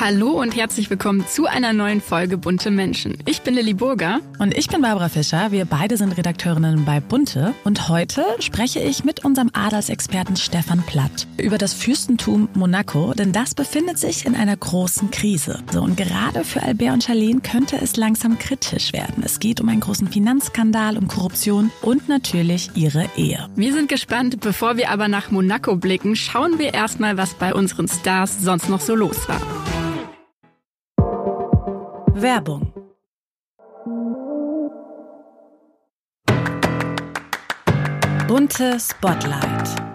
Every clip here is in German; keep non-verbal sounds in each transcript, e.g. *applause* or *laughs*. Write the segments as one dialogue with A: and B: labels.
A: Hallo und herzlich willkommen zu einer neuen Folge Bunte Menschen. Ich bin Lilly Burger.
B: Und ich bin Barbara Fischer. Wir beide sind Redakteurinnen bei Bunte. Und heute spreche ich mit unserem Adelsexperten Stefan Platt über das Fürstentum Monaco, denn das befindet sich in einer großen Krise. So, und gerade für Albert und Charlene könnte es langsam kritisch werden. Es geht um einen großen Finanzskandal, um Korruption und natürlich ihre Ehe.
A: Wir sind gespannt. Bevor wir aber nach Monaco blicken, schauen wir erstmal, was bei unseren Stars sonst noch so los war.
B: Werbung. Bunte Spotlight.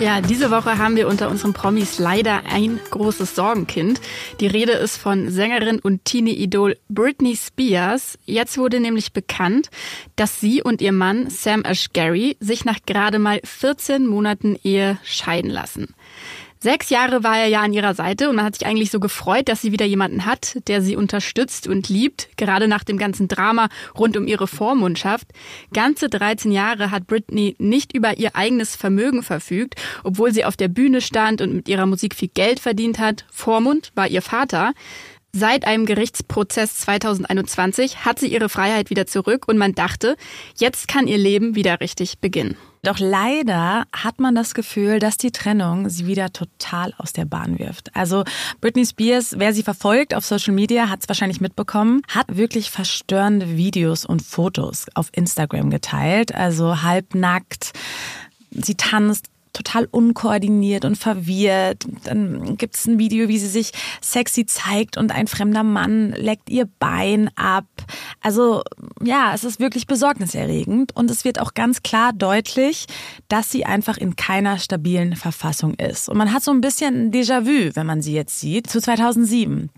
A: Ja, diese Woche haben wir unter unseren Promis leider ein großes Sorgenkind. Die Rede ist von Sängerin und Teenie-Idol Britney Spears. Jetzt wurde nämlich bekannt, dass sie und ihr Mann Sam Ashgary sich nach gerade mal 14 Monaten Ehe scheiden lassen. Sechs Jahre war er ja an ihrer Seite und man hat sich eigentlich so gefreut, dass sie wieder jemanden hat, der sie unterstützt und liebt, gerade nach dem ganzen Drama rund um ihre Vormundschaft. Ganze 13 Jahre hat Britney nicht über ihr eigenes Vermögen verfügt, obwohl sie auf der Bühne stand und mit ihrer Musik viel Geld verdient hat. Vormund war ihr Vater. Seit einem Gerichtsprozess 2021 hat sie ihre Freiheit wieder zurück und man dachte, jetzt kann ihr Leben wieder richtig beginnen.
B: Doch leider hat man das Gefühl, dass die Trennung sie wieder total aus der Bahn wirft. Also Britney Spears, wer sie verfolgt auf Social Media, hat es wahrscheinlich mitbekommen, hat wirklich verstörende Videos und Fotos auf Instagram geteilt. Also halbnackt. Sie tanzt total unkoordiniert und verwirrt. Dann gibt es ein Video, wie sie sich sexy zeigt und ein fremder Mann leckt ihr Bein ab. Also ja, es ist wirklich besorgniserregend und es wird auch ganz klar deutlich, dass sie einfach in keiner stabilen Verfassung ist. Und man hat so ein bisschen Déjà-vu, wenn man sie jetzt sieht, zu 2007.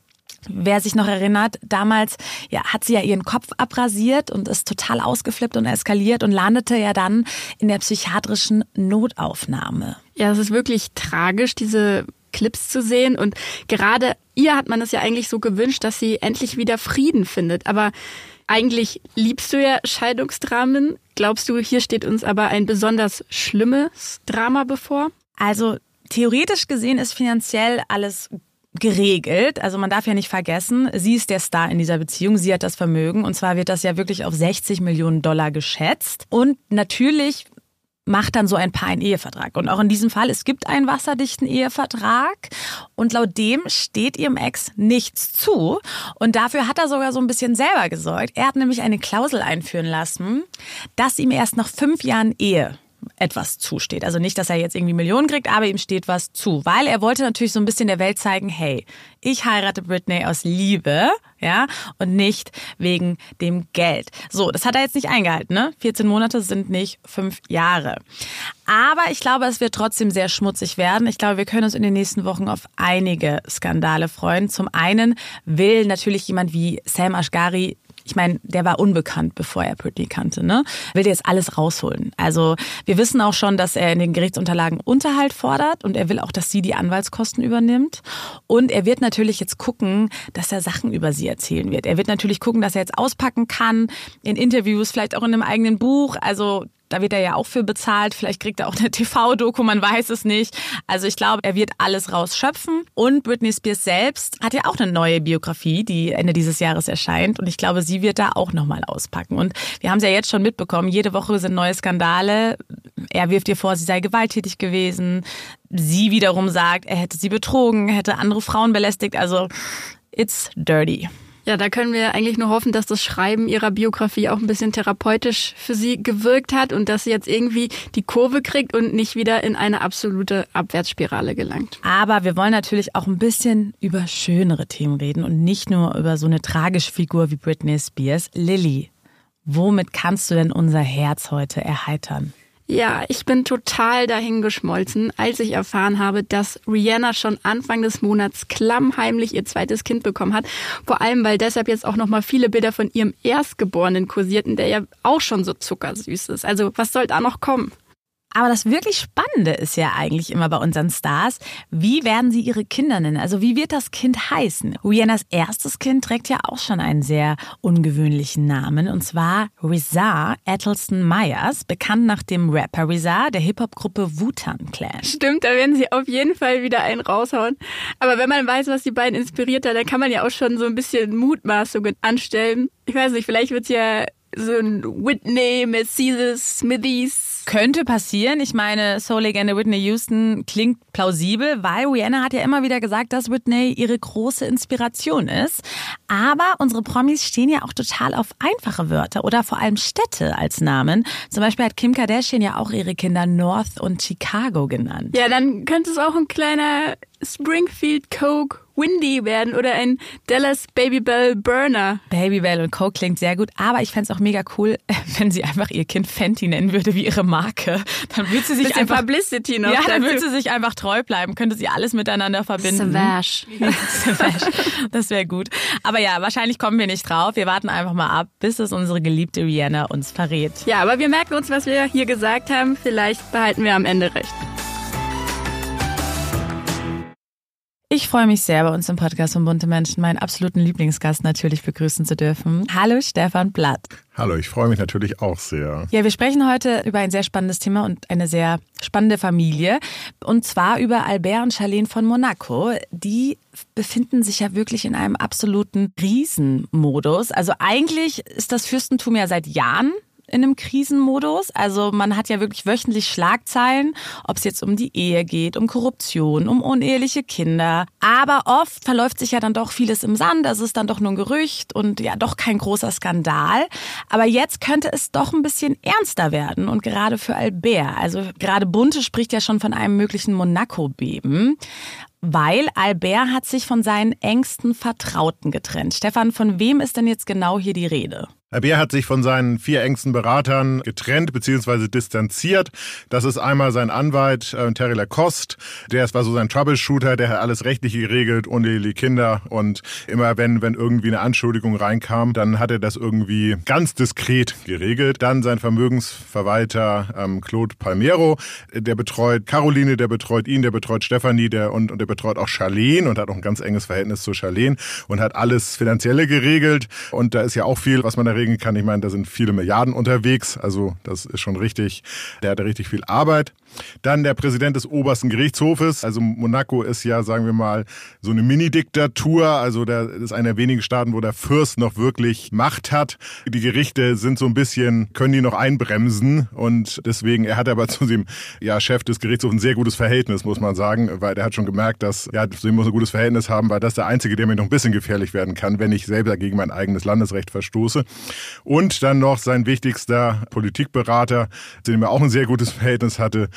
B: Wer sich noch erinnert, damals ja, hat sie ja ihren Kopf abrasiert und ist total ausgeflippt und eskaliert und landete ja dann in der psychiatrischen Notaufnahme.
A: Ja, es ist wirklich tragisch, diese Clips zu sehen. Und gerade ihr hat man es ja eigentlich so gewünscht, dass sie endlich wieder Frieden findet. Aber eigentlich liebst du ja Scheidungsdramen. Glaubst du, hier steht uns aber ein besonders schlimmes Drama bevor?
B: Also theoretisch gesehen ist finanziell alles geregelt. Also man darf ja nicht vergessen, sie ist der Star in dieser Beziehung, sie hat das Vermögen und zwar wird das ja wirklich auf 60 Millionen Dollar geschätzt. Und natürlich macht dann so ein Paar einen Ehevertrag. Und auch in diesem Fall, es gibt einen wasserdichten Ehevertrag und laut dem steht ihrem Ex nichts zu. Und dafür hat er sogar so ein bisschen selber gesorgt. Er hat nämlich eine Klausel einführen lassen, dass ihm erst nach fünf Jahren Ehe etwas zusteht. Also nicht, dass er jetzt irgendwie Millionen kriegt, aber ihm steht was zu, weil er wollte natürlich so ein bisschen der Welt zeigen, hey, ich heirate Britney aus Liebe, ja, und nicht wegen dem Geld. So, das hat er jetzt nicht eingehalten, ne? 14 Monate sind nicht fünf Jahre. Aber ich glaube, es wird trotzdem sehr schmutzig werden. Ich glaube, wir können uns in den nächsten Wochen auf einige Skandale freuen. Zum einen will natürlich jemand wie Sam Ashgari ich meine, der war unbekannt, bevor er Britney kannte, ne? Will jetzt alles rausholen. Also wir wissen auch schon, dass er in den Gerichtsunterlagen Unterhalt fordert und er will auch, dass sie die Anwaltskosten übernimmt. Und er wird natürlich jetzt gucken, dass er Sachen über sie erzählen wird. Er wird natürlich gucken, dass er jetzt auspacken kann in Interviews, vielleicht auch in einem eigenen Buch. Also da wird er ja auch für bezahlt. Vielleicht kriegt er auch eine *laughs* TV-Doku, man weiß es nicht. Also ich glaube, er wird alles rausschöpfen. Und Britney Spears selbst hat ja auch eine neue Biografie, die Ende dieses Jahres erscheint. Und ich glaube, sie wird da auch nochmal auspacken. Und wir haben es ja jetzt schon mitbekommen, jede Woche sind neue Skandale. Er wirft ihr vor, sie sei gewalttätig gewesen. Sie wiederum sagt, er hätte sie betrogen, hätte andere Frauen belästigt. Also it's dirty.
A: Ja, da können wir eigentlich nur hoffen, dass das Schreiben ihrer Biografie auch ein bisschen therapeutisch für sie gewirkt hat und dass sie jetzt irgendwie die Kurve kriegt und nicht wieder in eine absolute Abwärtsspirale gelangt.
B: Aber wir wollen natürlich auch ein bisschen über schönere Themen reden und nicht nur über so eine tragische Figur wie Britney Spears. Lilly, womit kannst du denn unser Herz heute erheitern?
A: Ja, ich bin total dahin geschmolzen, als ich erfahren habe, dass Rihanna schon Anfang des Monats klammheimlich ihr zweites Kind bekommen hat. Vor allem, weil deshalb jetzt auch nochmal viele Bilder von ihrem Erstgeborenen kursierten, der ja auch schon so zuckersüß ist. Also was soll da noch kommen?
B: Aber das wirklich Spannende ist ja eigentlich immer bei unseren Stars, wie werden sie ihre Kinder nennen? Also wie wird das Kind heißen? Rihannas erstes Kind trägt ja auch schon einen sehr ungewöhnlichen Namen und zwar Rizar Etelston Myers, bekannt nach dem Rapper Rizar der Hip-Hop-Gruppe Wu-Tang Clan.
A: Stimmt, da werden sie auf jeden Fall wieder einen raushauen. Aber wenn man weiß, was die beiden inspiriert hat, dann kann man ja auch schon so ein bisschen Mutmaßungen anstellen. Ich weiß nicht, vielleicht wird es ja so ein Whitney, Mercedes, Smithies,
B: könnte passieren. Ich meine, Soul-Legende Whitney Houston klingt plausibel, weil Rihanna hat ja immer wieder gesagt, dass Whitney ihre große Inspiration ist. Aber unsere Promis stehen ja auch total auf einfache Wörter oder vor allem Städte als Namen. Zum Beispiel hat Kim Kardashian ja auch ihre Kinder North und Chicago genannt.
A: Ja, dann könnte es auch ein kleiner Springfield Coke Windy werden oder ein Dallas Babybel Burner.
B: Babybel und Coke klingt sehr gut, aber ich fände es auch mega cool, *laughs* wenn sie einfach ihr Kind Fenty nennen würde wie ihre Marke. Dann würde sie sich
A: Bisschen
B: einfach
A: Publicity noch.
B: Ja, dann
A: dazu.
B: würde sie sich einfach treu bleiben, könnte sie alles miteinander verbinden.
A: Savage. *laughs*
B: Savage. Das wäre gut. Aber ja, wahrscheinlich kommen wir nicht drauf. Wir warten einfach mal ab, bis es unsere geliebte Rihanna uns verrät.
A: Ja, aber wir merken uns, was wir hier gesagt haben. Vielleicht behalten wir am Ende recht.
B: Ich freue mich sehr, bei uns im Podcast von Bunte Menschen meinen absoluten Lieblingsgast natürlich begrüßen zu dürfen. Hallo Stefan Blatt.
C: Hallo, ich freue mich natürlich auch sehr.
B: Ja, wir sprechen heute über ein sehr spannendes Thema und eine sehr spannende Familie. Und zwar über Albert und Charlene von Monaco. Die befinden sich ja wirklich in einem absoluten Riesenmodus. Also eigentlich ist das Fürstentum ja seit Jahren in einem Krisenmodus. Also man hat ja wirklich wöchentlich Schlagzeilen, ob es jetzt um die Ehe geht, um Korruption, um uneheliche Kinder. Aber oft verläuft sich ja dann doch vieles im Sand. Es ist dann doch nur ein Gerücht und ja doch kein großer Skandal. Aber jetzt könnte es doch ein bisschen ernster werden und gerade für Albert. Also gerade Bunte spricht ja schon von einem möglichen Monaco-Beben weil Albert hat sich von seinen engsten Vertrauten getrennt. Stefan, von wem ist denn jetzt genau hier die Rede?
C: Albert hat sich von seinen vier engsten Beratern getrennt bzw. distanziert. Das ist einmal sein Anwalt äh, Terry Lacoste, der war so sein Troubleshooter, der hat alles rechtlich geregelt, uneheliche Kinder und immer wenn, wenn irgendwie eine Anschuldigung reinkam, dann hat er das irgendwie ganz diskret geregelt. Dann sein Vermögensverwalter ähm, Claude Palmero, der betreut Caroline, der betreut ihn, der betreut Stefanie der, und, und der betreut auch Charlene und hat auch ein ganz enges Verhältnis zu Charlene und hat alles Finanzielle geregelt und da ist ja auch viel, was man da regeln kann. Ich meine, da sind viele Milliarden unterwegs, also das ist schon richtig, der hat da richtig viel Arbeit. Dann der Präsident des obersten Gerichtshofes. Also Monaco ist ja, sagen wir mal, so eine Mini-Diktatur. Also das ist einer der wenigen Staaten, wo der Fürst noch wirklich Macht hat. Die Gerichte sind so ein bisschen, können die noch einbremsen. Und deswegen, er hat aber zu dem ja, Chef des Gerichtshofs ein sehr gutes Verhältnis, muss man sagen. Weil der hat schon gemerkt, dass, ja, zu ihm muss ein gutes Verhältnis haben, weil das der Einzige, der mir noch ein bisschen gefährlich werden kann, wenn ich selber gegen mein eigenes Landesrecht verstoße. Und dann noch sein wichtigster Politikberater, zu dem er auch ein sehr gutes Verhältnis hatte,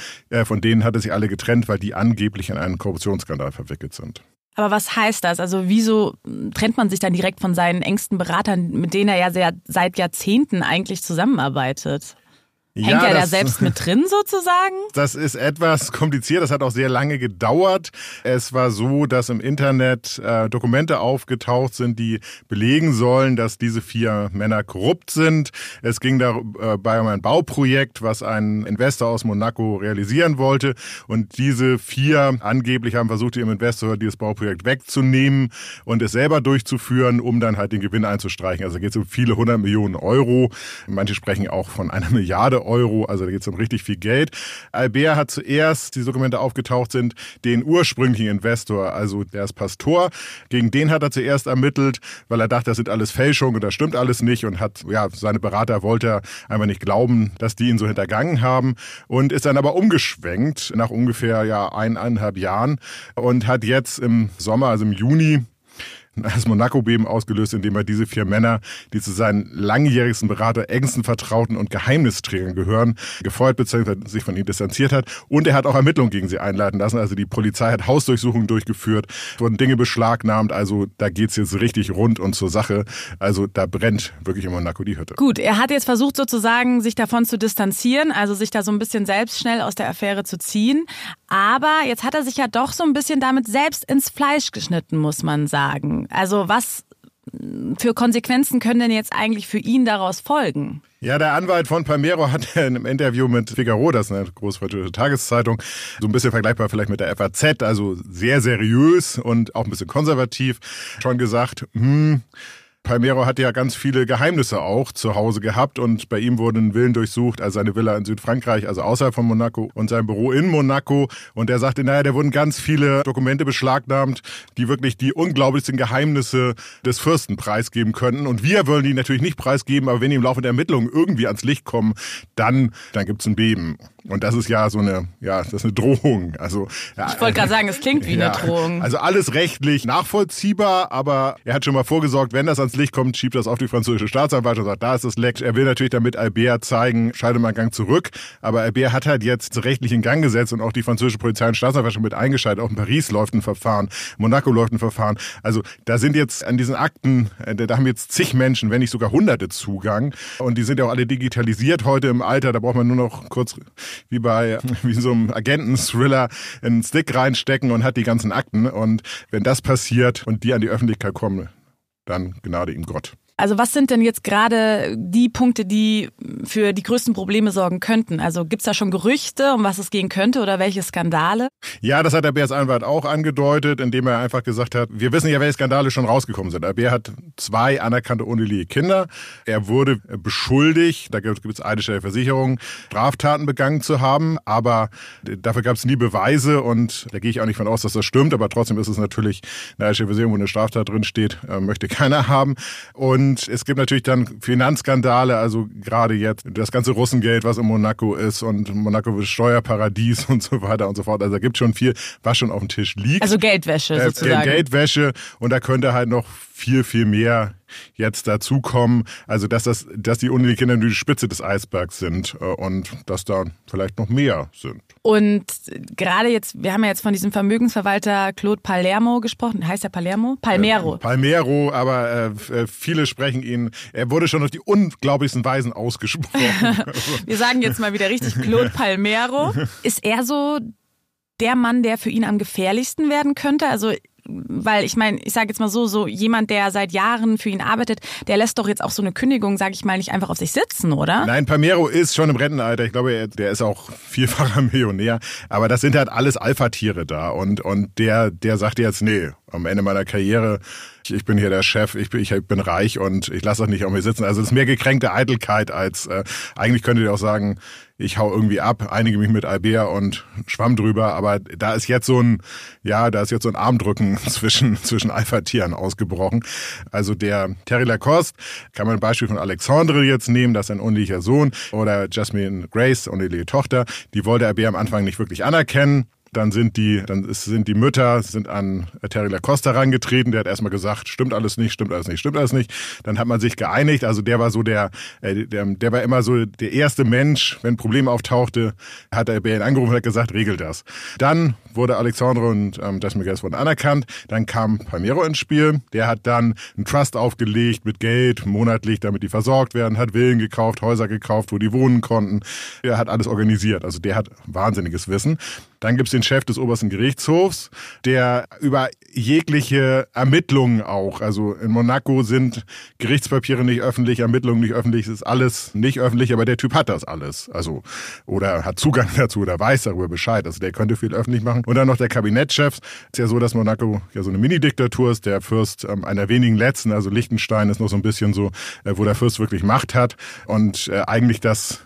C: von denen hat er sich alle getrennt, weil die angeblich in einen Korruptionsskandal verwickelt sind.
B: Aber was heißt das? Also wieso trennt man sich dann direkt von seinen engsten Beratern, mit denen er ja sehr, seit Jahrzehnten eigentlich zusammenarbeitet? Hängt ja, er da selbst mit drin sozusagen? *laughs*
C: Das ist etwas kompliziert. Das hat auch sehr lange gedauert. Es war so, dass im Internet äh, Dokumente aufgetaucht sind, die belegen sollen, dass diese vier Männer korrupt sind. Es ging dabei äh, um ein Bauprojekt, was ein Investor aus Monaco realisieren wollte. Und diese vier angeblich haben versucht, ihrem Investor dieses Bauprojekt wegzunehmen und es selber durchzuführen, um dann halt den Gewinn einzustreichen. Also da geht es um viele hundert Millionen Euro. Manche sprechen auch von einer Milliarde Euro, also da geht es um richtig viel Geld. Albert hat zuerst, die Dokumente aufgetaucht sind, den ursprünglichen Investor, also der ist Pastor, gegen den hat er zuerst ermittelt, weil er dachte, das sind alles Fälschungen und das stimmt alles nicht und hat, ja, seine Berater wollte er einfach nicht glauben, dass die ihn so hintergangen haben und ist dann aber umgeschwenkt nach ungefähr ja eineinhalb Jahren und hat jetzt im Sommer, also im Juni das Monaco-Beben ausgelöst, indem er diese vier Männer, die zu seinen langjährigsten Berater, engsten Vertrauten und Geheimnisträgern gehören, gefeuert bzw. sich von ihnen distanziert hat. Und er hat auch Ermittlungen gegen sie einleiten lassen. Also die Polizei hat Hausdurchsuchungen durchgeführt, wurden Dinge beschlagnahmt. Also da geht's jetzt richtig rund und zur Sache. Also da brennt wirklich in Monaco die Hütte.
B: Gut, er hat jetzt versucht sozusagen, sich davon zu distanzieren, also sich da so ein bisschen selbst schnell aus der Affäre zu ziehen. Aber jetzt hat er sich ja doch so ein bisschen damit selbst ins Fleisch geschnitten, muss man sagen. Also was für Konsequenzen können denn jetzt eigentlich für ihn daraus folgen?
C: Ja, der Anwalt von Palmero hat *laughs* in einem Interview mit Figaro, das ist eine große Tageszeitung, so ein bisschen vergleichbar vielleicht mit der FAZ, also sehr seriös und auch ein bisschen konservativ, schon gesagt, hm, Palmero hat ja ganz viele Geheimnisse auch zu Hause gehabt und bei ihm wurden Villen durchsucht, also seine Villa in Südfrankreich, also außerhalb von Monaco und sein Büro in Monaco. Und er sagte, naja, da wurden ganz viele Dokumente beschlagnahmt, die wirklich die unglaublichsten Geheimnisse des Fürsten preisgeben könnten. Und wir wollen die natürlich nicht preisgeben, aber wenn die im Laufe der Ermittlungen irgendwie ans Licht kommen, dann, dann gibt's ein Beben. Und das ist ja so eine, ja, das ist eine Drohung. Also
B: ja, ich wollte gerade sagen, es klingt wie ja, eine Drohung.
C: Also alles rechtlich nachvollziehbar, aber er hat schon mal vorgesorgt, wenn das ans Licht kommt, schiebt das auf die französische Staatsanwaltschaft und sagt, da ist das Leck. Er will natürlich damit Albert zeigen, schalte mal einen Gang zurück. Aber Albert hat halt jetzt rechtlich in Gang gesetzt und auch die französische Polizei und Staatsanwaltschaft mit eingeschaltet. Auch in Paris läuft ein Verfahren, Monaco läuft ein Verfahren. Also da sind jetzt an diesen Akten, äh, da haben jetzt zig Menschen, wenn nicht sogar hunderte Zugang. Und die sind ja auch alle digitalisiert heute im Alter. Da braucht man nur noch kurz wie bei *laughs* wie so einem Agenten-Thriller einen Stick reinstecken und hat die ganzen Akten. Und wenn das passiert und die an die Öffentlichkeit kommen, dann gnade ihm Gott.
B: Also was sind denn jetzt gerade die Punkte, die für die größten Probleme sorgen könnten? Also gibt es da schon Gerüchte, um was es gehen könnte oder welche Skandale?
C: Ja, das hat der Bärs Anwalt auch angedeutet, indem er einfach gesagt hat, wir wissen ja, welche Skandale schon rausgekommen sind. Der Bär hat zwei anerkannte uneheliche Kinder. Er wurde beschuldigt, da gibt es eine Versicherung, Straftaten begangen zu haben, aber dafür gab es nie Beweise und da gehe ich auch nicht von aus, dass das stimmt, aber trotzdem ist es natürlich eine Versicherung, wo eine Straftat drin steht, äh, möchte keiner haben. Und und es gibt natürlich dann Finanzskandale, also gerade jetzt das ganze Russengeld, was in Monaco ist und Monaco ist Steuerparadies *laughs* und so weiter und so fort. Also da gibt schon viel, was schon auf dem Tisch liegt.
B: Also Geldwäsche äh, sozusagen.
C: Geldwäsche und da könnte halt noch viel, viel mehr jetzt dazukommen. Also dass das, dass die Unikinder nur die Spitze des Eisbergs sind äh, und dass da vielleicht noch mehr sind.
B: Und gerade jetzt, wir haben ja jetzt von diesem Vermögensverwalter Claude Palermo gesprochen. Heißt er Palermo? Palmero.
C: Äh, Palmero, aber äh, äh, viele sprechen ihn, er wurde schon auf die unglaublichsten Weisen ausgesprochen. *laughs*
B: wir sagen jetzt mal wieder richtig Claude Palmero. Ist er so der Mann, der für ihn am gefährlichsten werden könnte? Also weil ich meine, ich sage jetzt mal so, so jemand, der seit Jahren für ihn arbeitet, der lässt doch jetzt auch so eine Kündigung, sage ich mal, nicht einfach auf sich sitzen, oder?
C: Nein, Palmero ist schon im Rentenalter. Ich glaube, der ist auch vielfacher *laughs* Millionär. Aber das sind halt alles Alpha-Tiere da. Und, und der, der sagt jetzt, nee, am Ende meiner Karriere ich bin hier der Chef, ich bin, ich bin reich und ich lasse das nicht auf mir sitzen. Also es ist mehr gekränkte Eitelkeit als äh, eigentlich könntet ihr auch sagen, ich hau irgendwie ab, einige mich mit Albert und schwamm drüber, aber da ist jetzt so ein, ja, da ist jetzt so ein Armdrücken *laughs* zwischen, zwischen Alpha-Tieren ausgebrochen. Also der Terry Lacoste, kann man ein Beispiel von Alexandre jetzt nehmen, das ist ein unehelicher Sohn, oder Jasmine Grace, uneheliche Tochter, die wollte Albert am Anfang nicht wirklich anerkennen dann sind die, dann sind die Mütter sind an Terry Lacoste herangetreten. Der hat erstmal gesagt, stimmt alles nicht, stimmt alles nicht, stimmt alles nicht. Dann hat man sich geeinigt. Also der war so der, äh, der, der war immer so der erste Mensch, wenn ein Problem auftauchte, hat er bei angerufen und hat gesagt, regel das. Dann wurde Alexandre und ähm, Jasmine Guest wurden anerkannt. Dann kam Palmero ins Spiel. Der hat dann einen Trust aufgelegt mit Geld monatlich, damit die versorgt werden, hat Villen gekauft, Häuser gekauft, wo die wohnen konnten. Er hat alles organisiert. Also der hat wahnsinniges Wissen. Dann gibt's den Chef des obersten Gerichtshofs, der über jegliche Ermittlungen auch, also in Monaco sind Gerichtspapiere nicht öffentlich, Ermittlungen nicht öffentlich, ist alles nicht öffentlich, aber der Typ hat das alles. Also, oder hat Zugang *laughs* dazu oder weiß darüber Bescheid. Also der könnte viel öffentlich machen. Und dann noch der Kabinettschef. Ist ja so, dass Monaco ja so eine Mini-Diktatur ist. Der Fürst ähm, einer wenigen letzten, also Liechtenstein ist noch so ein bisschen so, äh, wo der Fürst wirklich Macht hat und äh, eigentlich das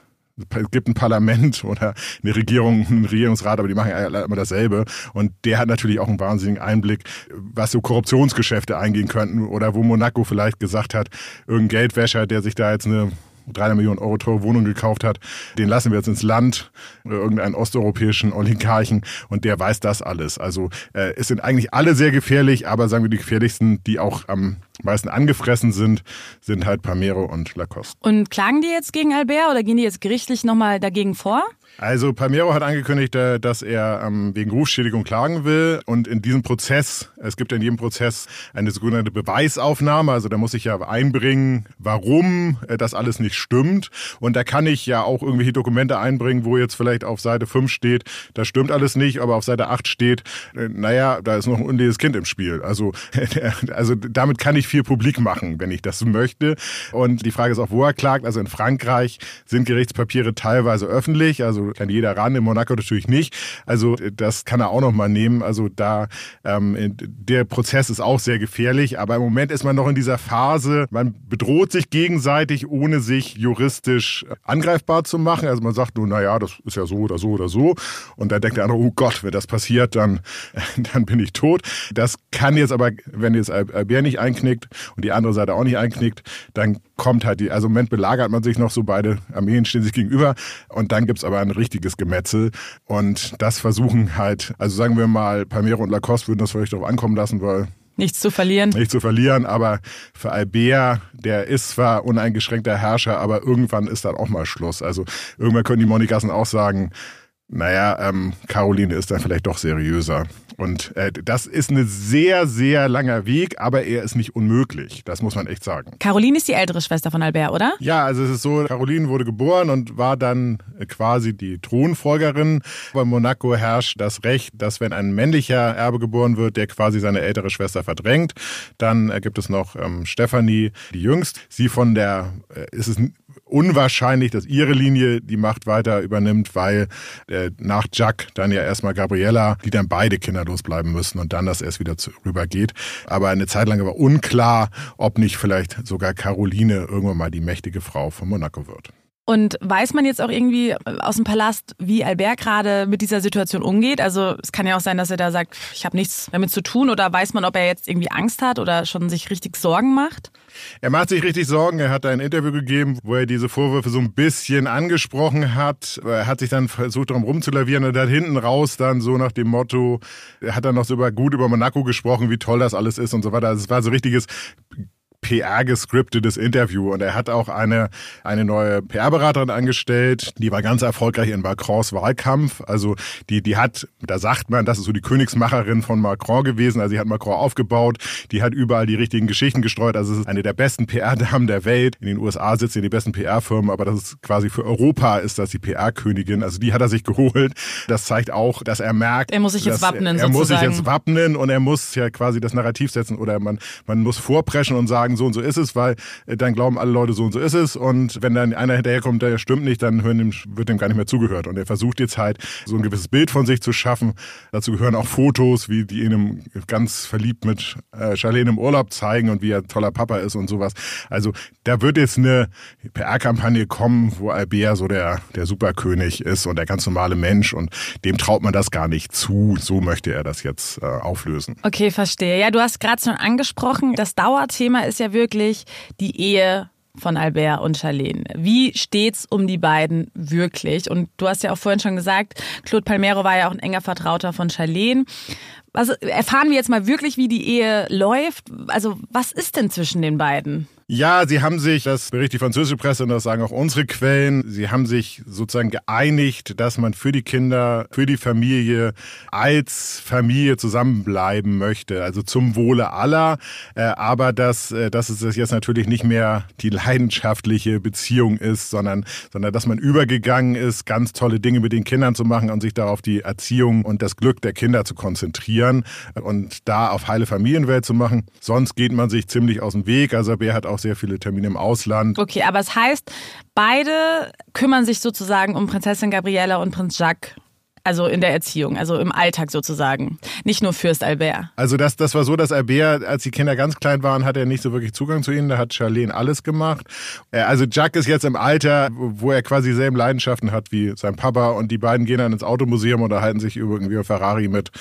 C: es gibt ein Parlament *laughs* oder eine Regierung, einen Regierungsrat, aber die machen ja immer dasselbe. Und der hat natürlich auch einen wahnsinnigen Einblick, was so Korruptionsgeschäfte eingehen könnten oder wo Monaco vielleicht gesagt hat, irgendein Geldwäscher, der sich da jetzt eine 300 Millionen Euro teure Wohnung gekauft hat, den lassen wir jetzt ins Land, oder irgendeinen osteuropäischen Oligarchen und der weiß das alles. Also äh, es sind eigentlich alle sehr gefährlich, aber sagen wir die gefährlichsten, die auch am meisten angefressen sind, sind halt Palmero und Lacoste.
B: Und klagen die jetzt gegen Albert oder gehen die jetzt gerichtlich nochmal dagegen vor?
C: Also Palmero hat angekündigt, äh, dass er ähm, wegen Rufschädigung klagen will und in diesem Prozess, es gibt in jedem Prozess eine sogenannte Beweisaufnahme, also da muss ich ja einbringen, warum äh, das alles nicht stimmt und da kann ich ja auch irgendwelche Dokumente einbringen, wo jetzt vielleicht auf Seite 5 steht, das stimmt alles nicht, aber auf Seite 8 steht, äh, naja, da ist noch ein unleses Kind im Spiel. Also, *laughs* also damit kann ich viel publik machen, wenn ich das möchte und die Frage ist auch, wo er klagt. Also in Frankreich sind Gerichtspapiere teilweise öffentlich, also kann jeder ran, in Monaco natürlich nicht. Also das kann er auch noch mal nehmen. Also da ähm, der Prozess ist auch sehr gefährlich, aber im Moment ist man noch in dieser Phase, man bedroht sich gegenseitig, ohne sich juristisch angreifbar zu machen. Also man sagt nur, naja, das ist ja so oder so oder so. Und dann denkt der andere, oh Gott, wenn das passiert, dann, *laughs* dann bin ich tot. Das kann jetzt aber, wenn jetzt Albert nicht einknickt und die andere Seite auch nicht einknickt, dann kommt halt die, also im Moment belagert man sich noch so, beide Armeen stehen sich gegenüber und dann gibt's aber ein richtiges Gemetzel und das versuchen halt, also sagen wir mal, Palmero und Lacoste würden das vielleicht darauf ankommen lassen, weil
B: Nichts zu verlieren.
C: Nichts zu verlieren, aber für Albert, der ist zwar uneingeschränkter Herrscher, aber irgendwann ist dann auch mal Schluss. Also irgendwann können die Monikassen auch sagen, naja, ähm, Caroline ist dann vielleicht doch seriöser. Und äh, das ist ein sehr, sehr langer Weg, aber er ist nicht unmöglich. Das muss man echt sagen.
B: Caroline ist die ältere Schwester von Albert, oder?
C: Ja, also es ist so, Caroline wurde geboren und war dann quasi die Thronfolgerin. Bei Monaco herrscht das Recht, dass wenn ein männlicher Erbe geboren wird, der quasi seine ältere Schwester verdrängt, dann äh, gibt es noch ähm, Stephanie, die jüngst. Sie von der, äh, ist es unwahrscheinlich, dass ihre Linie die Macht weiter übernimmt, weil äh, nach Jack dann ja erstmal Gabriella, die dann beide kinderlos bleiben müssen und dann das erst wieder rübergeht. Aber eine Zeit lang war unklar, ob nicht vielleicht sogar Caroline irgendwann mal die mächtige Frau von Monaco wird.
B: Und weiß man jetzt auch irgendwie aus dem Palast, wie Albert gerade mit dieser Situation umgeht? Also es kann ja auch sein, dass er da sagt, ich habe nichts damit zu tun. Oder weiß man, ob er jetzt irgendwie Angst hat oder schon sich richtig Sorgen macht?
C: Er macht sich richtig Sorgen. Er hat ein Interview gegeben, wo er diese Vorwürfe so ein bisschen angesprochen hat. Er hat sich dann versucht, darum rumzulavieren und hat hinten raus dann so nach dem Motto, er hat dann noch so über, gut über Monaco gesprochen, wie toll das alles ist und so weiter. Also es war so richtiges PR-gescriptetes Interview und er hat auch eine, eine neue PR-Beraterin angestellt, die war ganz erfolgreich in Macrons Wahlkampf. Also die, die hat, da sagt man, das ist so die Königsmacherin von Macron gewesen. Also sie hat Macron aufgebaut, die hat überall die richtigen Geschichten gestreut. Also es ist eine der besten PR-Damen der Welt. In den USA sitzen die besten PR-Firmen, aber das ist quasi für Europa ist das die PR-Königin. Also die hat er sich geholt. Das zeigt auch, dass er merkt,
B: er muss sich jetzt wappnen.
C: Er, er
B: muss
C: sich jetzt wappnen und er muss ja quasi das Narrativ setzen oder man, man muss vorpreschen und sagen, sagen, so und so ist es, weil äh, dann glauben alle Leute, so und so ist es. Und wenn dann einer hinterherkommt, der stimmt nicht, dann dem, wird dem gar nicht mehr zugehört. Und er versucht jetzt halt, so ein gewisses Bild von sich zu schaffen. Dazu gehören auch Fotos, wie die ihn ganz verliebt mit äh, Charlene im Urlaub zeigen und wie er toller Papa ist und sowas. Also da wird jetzt eine PR-Kampagne kommen, wo Albert so der, der Superkönig ist und der ganz normale Mensch und dem traut man das gar nicht zu. So möchte er das jetzt äh, auflösen.
B: Okay, verstehe. Ja, du hast gerade schon angesprochen, das Dauerthema ist ja wirklich die Ehe von Albert und Charlene. Wie steht's um die beiden wirklich? Und du hast ja auch vorhin schon gesagt, Claude Palmero war ja auch ein enger Vertrauter von Charlene. Also erfahren wir jetzt mal wirklich, wie die Ehe läuft. Also was ist denn zwischen den beiden?
C: Ja, sie haben sich, das berichtet die französische Presse und das sagen auch unsere Quellen, sie haben sich sozusagen geeinigt, dass man für die Kinder, für die Familie als Familie zusammenbleiben möchte, also zum Wohle aller, äh, aber dass, äh, dass es jetzt natürlich nicht mehr die leidenschaftliche Beziehung ist, sondern, sondern dass man übergegangen ist, ganz tolle Dinge mit den Kindern zu machen und sich darauf die Erziehung und das Glück der Kinder zu konzentrieren und da auf heile Familienwelt zu machen. Sonst geht man sich ziemlich aus dem Weg. Also Bär hat auch auch sehr viele Termine im Ausland.
B: Okay, aber es heißt, beide kümmern sich sozusagen um Prinzessin Gabriella und Prinz Jacques also in der Erziehung, also im Alltag sozusagen. Nicht nur Fürst Albert.
C: Also das, das war so, dass Albert, als die Kinder ganz klein waren, hat er nicht so wirklich Zugang zu ihnen. Da hat Charlene alles gemacht. Äh, also Jack ist jetzt im Alter, wo er quasi dieselben Leidenschaften hat wie sein Papa und die beiden gehen dann ins Automuseum und unterhalten sich über irgendwie Ferrari mit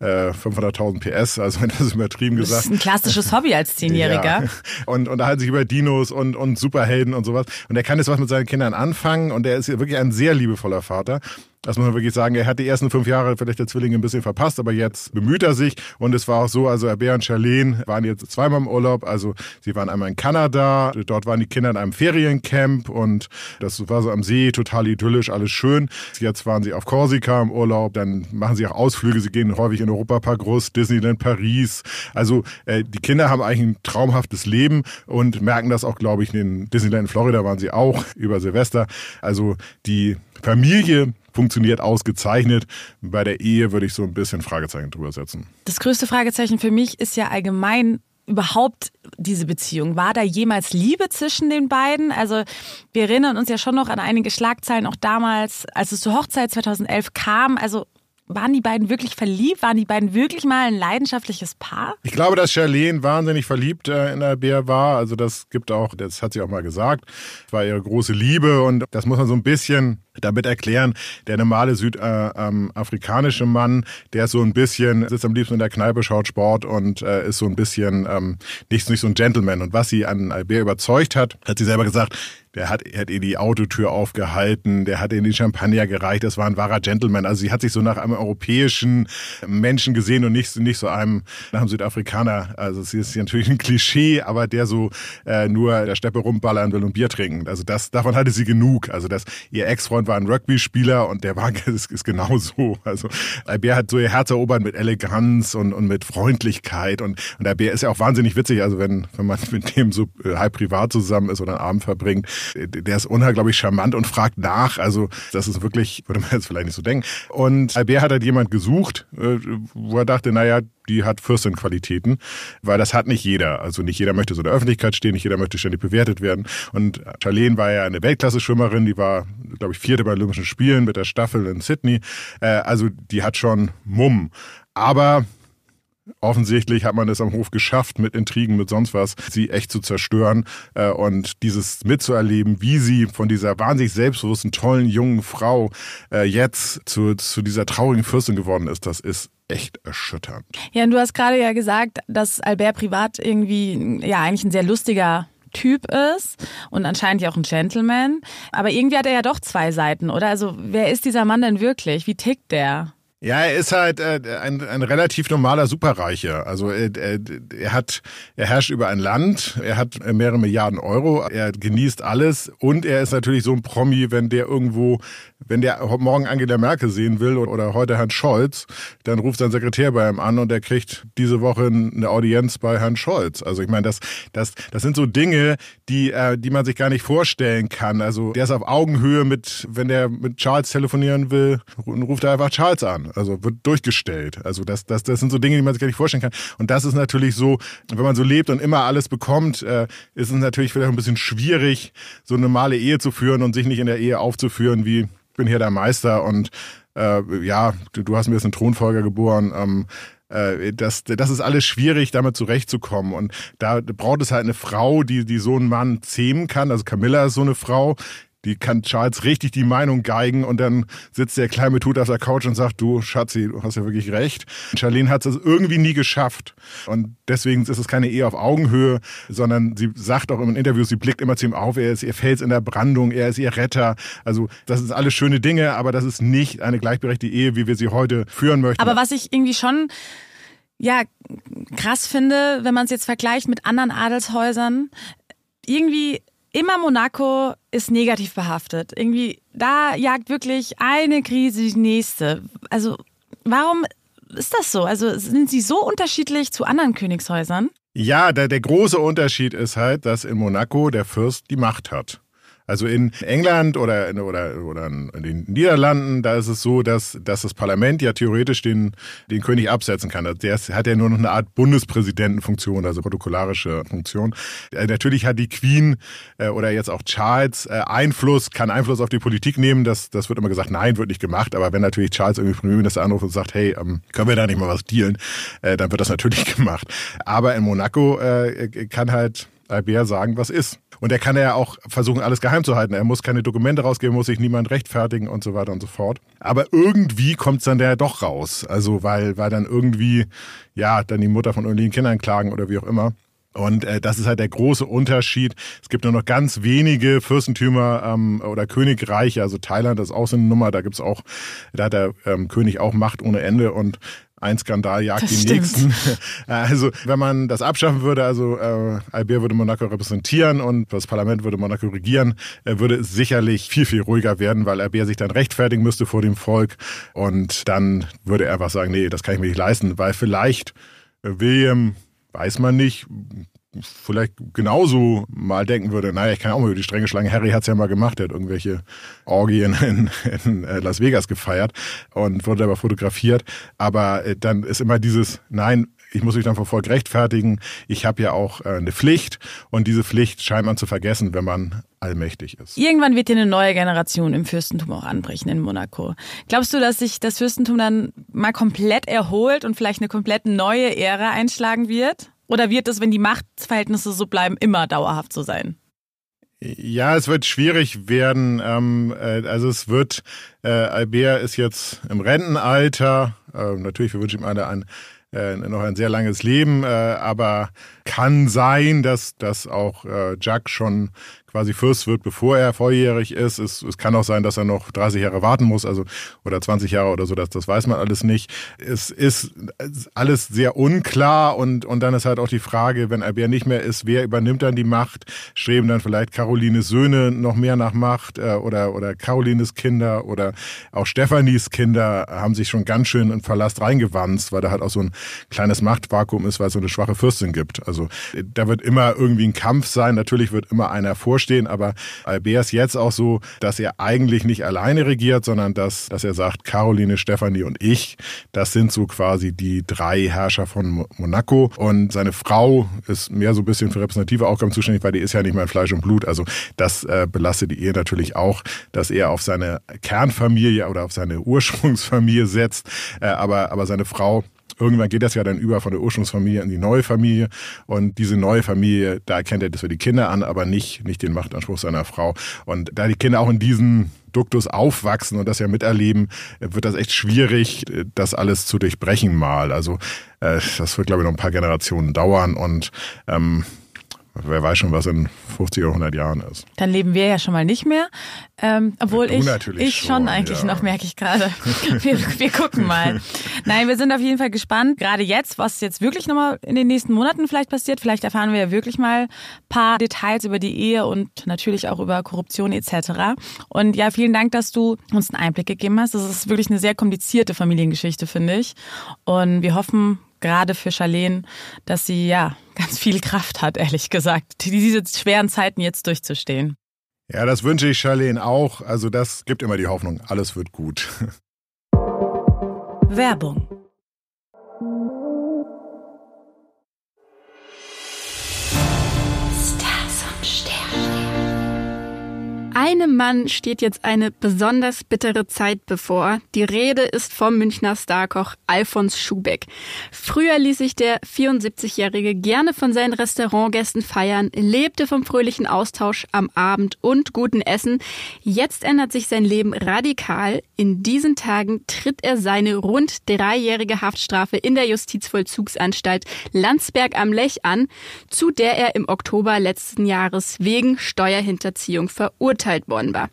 C: äh, 500.000 PS, also wenn das übertrieben gesagt. Das
B: ist ein klassisches Hobby als Zehnjähriger. Ja.
C: Und unterhalten sich über Dinos und, und Superhelden und sowas. Und er kann jetzt was mit seinen Kindern anfangen und er ist wirklich ein sehr liebevoller Vater. Das muss man wirklich sagen. Er hat die ersten fünf Jahre vielleicht der Zwillinge ein bisschen verpasst, aber jetzt bemüht er sich. Und es war auch so, also Herbert und Charlene waren jetzt zweimal im Urlaub. Also sie waren einmal in Kanada, dort waren die Kinder in einem Feriencamp und das war so am See, total idyllisch, alles schön. Jetzt waren sie auf Korsika im Urlaub, dann machen sie auch Ausflüge. Sie gehen häufig in Europapark Russ, Disneyland Paris. Also äh, die Kinder haben eigentlich ein traumhaftes Leben und merken das auch, glaube ich, in Disneyland in Florida waren sie auch *laughs* über Silvester. Also die Familie funktioniert ausgezeichnet. Bei der Ehe würde ich so ein bisschen Fragezeichen drüber setzen.
B: Das größte Fragezeichen für mich ist ja allgemein überhaupt diese Beziehung? War da jemals Liebe zwischen den beiden? Also wir erinnern uns ja schon noch an einige Schlagzeilen, auch damals, als es zur Hochzeit 2011 kam. Also waren die beiden wirklich verliebt? Waren die beiden wirklich mal ein leidenschaftliches Paar?
C: Ich glaube, dass Charlene wahnsinnig verliebt äh, in Bär war. Also das gibt auch, das hat sie auch mal gesagt, war ihre große Liebe und das muss man so ein bisschen damit erklären, der normale südafrikanische äh, ähm, Mann, der ist so ein bisschen, sitzt am liebsten in der Kneipe, schaut Sport und äh, ist so ein bisschen ähm, nicht, nicht so ein Gentleman. Und was sie an Albert überzeugt hat, hat sie selber gesagt, der hat, er hat ihr die Autotür aufgehalten, der hat ihr die Champagner gereicht, das war ein wahrer Gentleman. Also sie hat sich so nach einem europäischen Menschen gesehen und nicht, nicht so einem nach einem Südafrikaner. Also sie ist natürlich ein Klischee, aber der so äh, nur der Steppe rumballern will und Bier trinken. Also das, davon hatte sie genug. Also das, ihr Ex-Freund war ein Rugby-Spieler und der war *laughs* ist, ist genauso. Also Albert hat so ihr Herz erobert mit Eleganz und, und mit Freundlichkeit und, und Albert ist ja auch wahnsinnig witzig. Also wenn, wenn man mit dem so äh, halb privat zusammen ist oder einen Abend verbringt, der ist unglaublich charmant und fragt nach. Also das ist wirklich, würde man jetzt vielleicht nicht so denken. Und Albert hat halt jemand gesucht, äh, wo er dachte, naja, die hat Fürstin-Qualitäten, weil das hat nicht jeder. Also nicht jeder möchte so in der Öffentlichkeit stehen, nicht jeder möchte ständig bewertet werden. Und Charlene war ja eine Weltklasse-Schwimmerin, die war, glaube ich, vierte bei Olympischen Spielen mit der Staffel in Sydney. Äh, also die hat schon Mumm. Aber Offensichtlich hat man es am Hof geschafft, mit Intrigen, mit sonst was, sie echt zu zerstören äh, und dieses mitzuerleben, wie sie von dieser wahnsinnig selbstbewussten, tollen, jungen Frau äh, jetzt zu, zu dieser traurigen Fürstin geworden ist, das ist echt erschütternd.
B: Ja, und du hast gerade ja gesagt, dass Albert privat irgendwie ja eigentlich ein sehr lustiger Typ ist und anscheinend ja auch ein Gentleman. Aber irgendwie hat er ja doch zwei Seiten, oder? Also wer ist dieser Mann denn wirklich? Wie tickt der?
C: Ja, er ist halt äh, ein, ein relativ normaler Superreicher. Also äh, äh, er hat, er herrscht über ein Land, er hat mehrere Milliarden Euro, er genießt alles und er ist natürlich so ein Promi, wenn der irgendwo, wenn der morgen Angela Merkel sehen will oder heute Herrn Scholz, dann ruft sein Sekretär bei ihm an und er kriegt diese Woche eine Audienz bei Herrn Scholz. Also ich meine, das, das, das sind so Dinge, die, äh, die man sich gar nicht vorstellen kann. Also der ist auf Augenhöhe mit, wenn der mit Charles telefonieren will, ruft er einfach Charles an also wird durchgestellt. Also das, das, das sind so Dinge, die man sich gar nicht vorstellen kann. Und das ist natürlich so, wenn man so lebt und immer alles bekommt, äh, ist es natürlich vielleicht ein bisschen schwierig, so eine normale Ehe zu führen und sich nicht in der Ehe aufzuführen wie ich bin hier der Meister und äh, ja, du, du hast mir jetzt einen Thronfolger geboren. Ähm, äh, das, das ist alles schwierig, damit zurechtzukommen. Und da braucht es halt eine Frau, die, die so einen Mann zähmen kann. Also Camilla ist so eine Frau, die kann Charles richtig die Meinung geigen und dann sitzt der kleine Tut auf der Couch und sagt, du Schatzi, du hast ja wirklich recht. Charlene hat es irgendwie nie geschafft und deswegen ist es keine Ehe auf Augenhöhe, sondern sie sagt auch in Interviews, sie blickt immer zu ihm auf, er ist ihr Fels in der Brandung, er ist ihr Retter. Also das ist alles schöne Dinge, aber das ist nicht eine gleichberechtigte Ehe, wie wir sie heute führen möchten.
B: Aber was ich irgendwie schon ja krass finde, wenn man es jetzt vergleicht mit anderen Adelshäusern, irgendwie immer Monaco ist negativ behaftet. Irgendwie, da jagt wirklich eine Krise die nächste. Also, warum ist das so? Also, sind sie so unterschiedlich zu anderen Königshäusern?
C: Ja, der, der große Unterschied ist halt, dass in Monaco der Fürst die Macht hat. Also in England oder, oder, oder in den Niederlanden, da ist es so, dass, dass das Parlament ja theoretisch den, den König absetzen kann. Der hat ja nur noch eine Art Bundespräsidentenfunktion, also protokollarische Funktion. Äh, natürlich hat die Queen äh, oder jetzt auch Charles äh, Einfluss, kann Einfluss auf die Politik nehmen. Das, das wird immer gesagt, nein, wird nicht gemacht. Aber wenn natürlich Charles irgendwie Premierminister anruft und sagt, hey, ähm, können wir da nicht mal was dealen, dann wird das natürlich *laughs* gemacht. Aber in Monaco kann halt Albert sagen, was ist. Und er kann ja auch versuchen, alles geheim zu halten. Er muss keine Dokumente rausgeben, muss sich niemand rechtfertigen und so weiter und so fort. Aber irgendwie kommt es dann ja doch raus. Also weil, weil dann irgendwie, ja, dann die Mutter von irgendwelchen Kindern klagen oder wie auch immer. Und äh, das ist halt der große Unterschied. Es gibt nur noch ganz wenige Fürstentümer ähm, oder Königreiche, also Thailand ist auch so eine Nummer, da gibt's auch, da hat der ähm, König auch Macht ohne Ende und ein Skandal jagt das den stimmt. nächsten. *laughs* Also wenn man das abschaffen würde, also äh, Albert würde Monaco repräsentieren und das Parlament würde Monaco regieren, äh, würde es sicherlich viel, viel ruhiger werden, weil Albert sich dann rechtfertigen müsste vor dem Volk und dann würde er was sagen, nee, das kann ich mir nicht leisten, weil vielleicht äh, William weiß man nicht, vielleicht genauso mal denken würde, naja, ich kann auch mal über die Stränge schlagen. Harry hat es ja mal gemacht, er hat irgendwelche Orgien *laughs* in, in, äh, Las Vegas gefeiert und wurde aber fotografiert. Aber äh, dann ist immer dieses, nein, ich muss mich dann vor Volk rechtfertigen. Ich habe ja auch äh, eine Pflicht und diese Pflicht scheint man zu vergessen, wenn man allmächtig ist.
B: Irgendwann wird hier eine neue Generation im Fürstentum auch anbrechen in Monaco. Glaubst du, dass sich das Fürstentum dann mal komplett erholt und vielleicht eine komplett neue Ära einschlagen wird? Oder wird es, wenn die Machtverhältnisse so bleiben, immer dauerhaft so sein?
C: Ja, es wird schwierig werden. Ähm, äh, also es wird, äh, Albert ist jetzt im Rentenalter. Äh, natürlich, wir wünschen ihm alle ein, äh, noch ein sehr langes Leben, aber kann sein, dass, dass auch Jack schon quasi Fürst wird, bevor er volljährig ist. Es, es kann auch sein, dass er noch 30 Jahre warten muss, also oder 20 Jahre oder so, das, das weiß man alles nicht. Es ist alles sehr unklar und, und dann ist halt auch die Frage, wenn Albert nicht mehr ist, wer übernimmt dann die Macht? Streben dann vielleicht Carolines Söhne noch mehr nach Macht äh, oder, oder Carolines Kinder oder auch Stephanies Kinder haben sich schon ganz schön in Verlass reingewanzt, weil da halt auch so ein kleines Machtvakuum ist, weil es so eine schwache Fürstin gibt. Also da wird immer irgendwie ein Kampf sein. Natürlich wird immer einer vor vorstehen. Aber Albert ist jetzt auch so, dass er eigentlich nicht alleine regiert, sondern dass, dass er sagt, Caroline, Stefanie und ich, das sind so quasi die drei Herrscher von Monaco. Und seine Frau ist mehr so ein bisschen für repräsentative Aufgaben zuständig, weil die ist ja nicht mein Fleisch und Blut. Also das äh, belastet die Ehe natürlich auch, dass er auf seine Kernfamilie oder auf seine Ursprungsfamilie setzt. Äh, aber, aber seine Frau irgendwann geht das ja dann über von der Ursprungsfamilie in die neue Familie. Und diese neue Familie, da erkennt er das für die Kinder an, aber nicht, nicht den Machtanspruch seiner Frau. Und da die Kinder auch in diesen Duktus aufwachsen und das ja miterleben, wird das echt schwierig, das alles zu durchbrechen mal. Also äh, das wird, glaube ich, noch ein paar Generationen dauern und ähm, wer weiß schon, was in 50 oder 100 Jahren ist.
B: Dann leben wir ja schon mal nicht mehr. Ähm, obwohl ich, ich schon, schon eigentlich ja. noch, merke ich gerade. *laughs* wir, wir gucken mal. Nein, wir sind auf jeden Fall gespannt, gerade jetzt, was jetzt wirklich nochmal in den nächsten Monaten vielleicht passiert. Vielleicht erfahren wir ja wirklich mal ein paar Details über die Ehe und natürlich auch über Korruption etc. Und ja, vielen Dank, dass du uns einen Einblick gegeben hast. Das ist wirklich eine sehr komplizierte Familiengeschichte, finde ich. Und wir hoffen gerade für Charlene, dass sie ja ganz viel Kraft hat, ehrlich gesagt, diese schweren Zeiten jetzt durchzustehen.
C: Ja, das wünsche ich Charlene auch. Also das gibt immer die Hoffnung, alles wird gut. *laughs*
B: Werbung
A: Einem Mann steht jetzt eine besonders bittere Zeit bevor. Die Rede ist vom Münchner Starkoch Alfons Schubeck. Früher ließ sich der 74-Jährige gerne von seinen Restaurantgästen feiern, lebte vom fröhlichen Austausch am Abend und guten Essen. Jetzt ändert sich sein Leben radikal. In diesen Tagen tritt er seine rund dreijährige Haftstrafe in der Justizvollzugsanstalt Landsberg am Lech an, zu der er im Oktober letzten Jahres wegen Steuerhinterziehung verurteilt verurteilt worden war.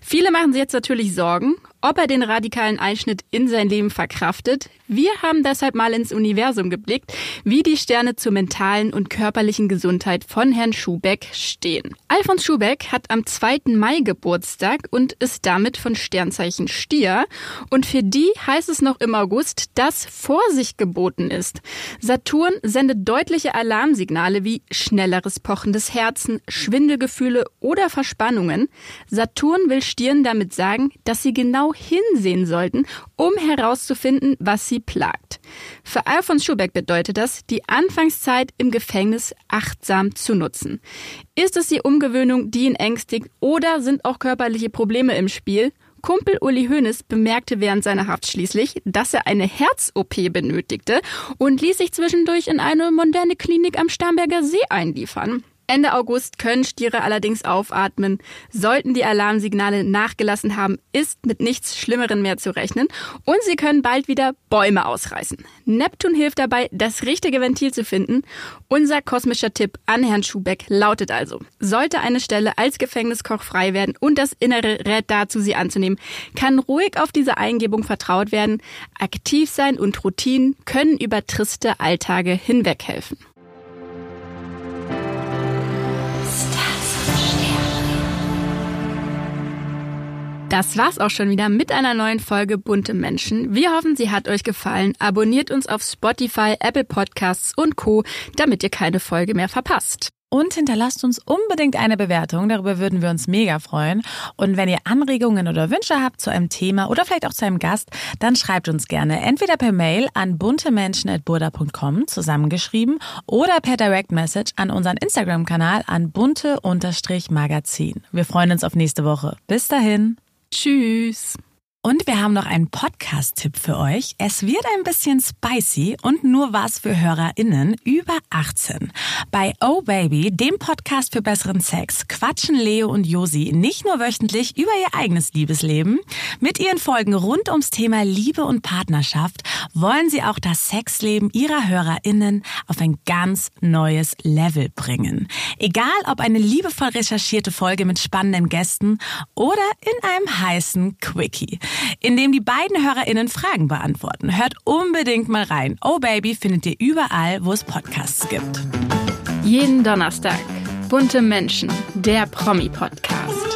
A: Viele machen sich jetzt natürlich Sorgen, ob er den radikalen Einschnitt in sein Leben verkraftet. Wir haben deshalb mal ins Universum geblickt, wie die Sterne zur mentalen und körperlichen Gesundheit von Herrn Schubeck stehen. Alfons Schubeck hat am 2. Mai Geburtstag und ist damit von Sternzeichen Stier. Und für die heißt es noch im August, dass Vorsicht geboten ist. Saturn sendet deutliche Alarmsignale wie schnelleres Pochen des Herzen, Schwindelgefühle oder Verspannungen. Saturn will Stieren damit sagen, dass sie genau genau hinsehen sollten, um herauszufinden, was sie plagt. Für Alfons Schubeck bedeutet das, die Anfangszeit im Gefängnis achtsam zu nutzen. Ist es die Umgewöhnung, die ihn ängstigt, oder sind auch körperliche Probleme im Spiel? Kumpel Uli Hoeneß bemerkte während seiner Haft schließlich, dass er eine Herz-OP benötigte und ließ sich zwischendurch in eine moderne Klinik am Starnberger See einliefern. Ende August können Stiere allerdings aufatmen. Sollten die Alarmsignale nachgelassen haben, ist mit nichts Schlimmeren mehr zu rechnen und sie können bald wieder Bäume ausreißen. Neptun hilft dabei, das richtige Ventil zu finden. Unser kosmischer Tipp an Herrn Schubeck lautet also, sollte eine Stelle als Gefängniskoch frei werden und das Innere rät dazu, sie anzunehmen, kann ruhig auf diese Eingebung vertraut werden. Aktiv sein und Routinen können über triste Alltage hinweg Das war's auch schon wieder mit einer neuen Folge Bunte Menschen. Wir hoffen, sie hat euch gefallen. Abonniert uns auf Spotify, Apple Podcasts und Co., damit ihr keine Folge mehr verpasst.
B: Und hinterlasst uns unbedingt eine Bewertung, darüber würden wir uns mega freuen. Und wenn ihr Anregungen oder Wünsche habt zu einem Thema oder vielleicht auch zu einem Gast, dann schreibt uns gerne entweder per Mail an buntemenschen.burda.com zusammengeschrieben oder per Direct Message an unseren Instagram-Kanal an bunte-magazin. Wir freuen uns auf nächste Woche. Bis dahin.
A: Tschüss.
B: Und wir haben noch einen Podcast-Tipp für euch. Es wird ein bisschen spicy und nur was für HörerInnen über 18. Bei Oh Baby, dem Podcast für besseren Sex, quatschen Leo und Josi nicht nur wöchentlich über ihr eigenes Liebesleben. Mit ihren Folgen rund ums Thema Liebe und Partnerschaft wollen sie auch das Sexleben ihrer HörerInnen auf ein ganz neues Level bringen. Egal ob eine liebevoll recherchierte Folge mit spannenden Gästen oder in einem heißen Quickie in dem die beiden HörerInnen Fragen beantworten. Hört unbedingt mal rein. Oh Baby findet ihr überall, wo es Podcasts gibt.
A: Jeden Donnerstag. Bunte Menschen, der Promi-Podcast.